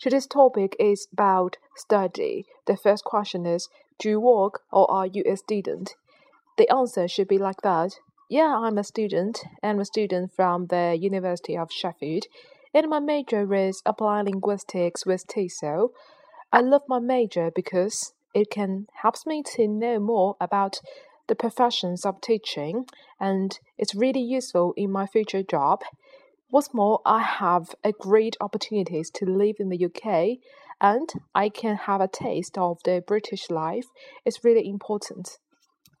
Today's topic is about study. The first question is Do you work or are you a student? The answer should be like that. Yeah, I'm a student. I'm a student from the University of Sheffield, and my major is applied linguistics with TESOL. I love my major because it can helps me to know more about the professions of teaching, and it's really useful in my future job. What's more, I have a great opportunities to live in the UK and I can have a taste of the British life. It's really important.